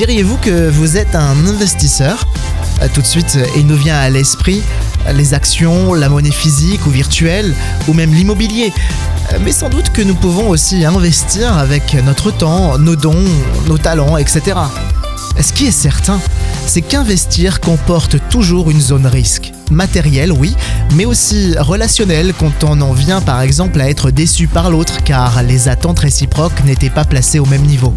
Diriez-vous que vous êtes un investisseur euh, Tout de suite, il nous vient à l'esprit les actions, la monnaie physique ou virtuelle, ou même l'immobilier. Euh, Mais sans doute que nous pouvons aussi investir avec notre temps, nos dons, nos talents, etc. Ce qui est certain, c'est qu'investir comporte toujours une zone risque. Matériel, oui, mais aussi relationnel quand on en vient par exemple à être déçu par l'autre car les attentes réciproques n'étaient pas placées au même niveau.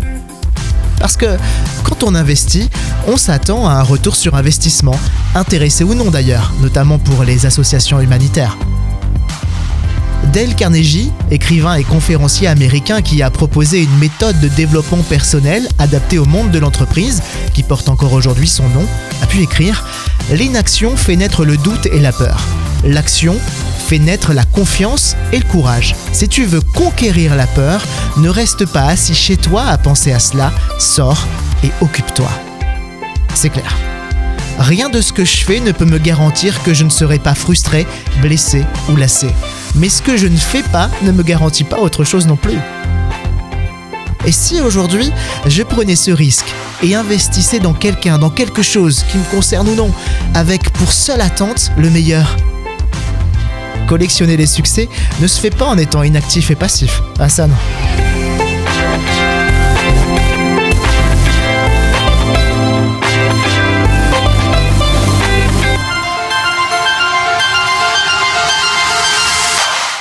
Parce que quand on investit, on s'attend à un retour sur investissement, intéressé ou non d'ailleurs, notamment pour les associations humanitaires. Dale Carnegie, écrivain et conférencier américain qui a proposé une méthode de développement personnel adaptée au monde de l'entreprise, qui porte encore aujourd'hui son nom, a pu écrire L'inaction fait naître le doute et la peur. L'action fait naître la confiance et le courage. Si tu veux conquérir la peur, ne reste pas assis chez toi à penser à cela, sors et occupe-toi. C'est clair. Rien de ce que je fais ne peut me garantir que je ne serai pas frustré, blessé ou lassé. Mais ce que je ne fais pas ne me garantit pas autre chose non plus. Et si aujourd'hui je prenais ce risque et investissais dans quelqu'un, dans quelque chose qui me concerne ou non, avec pour seule attente le meilleur Collectionner les succès ne se fait pas en étant inactif et passif. Ah ça non.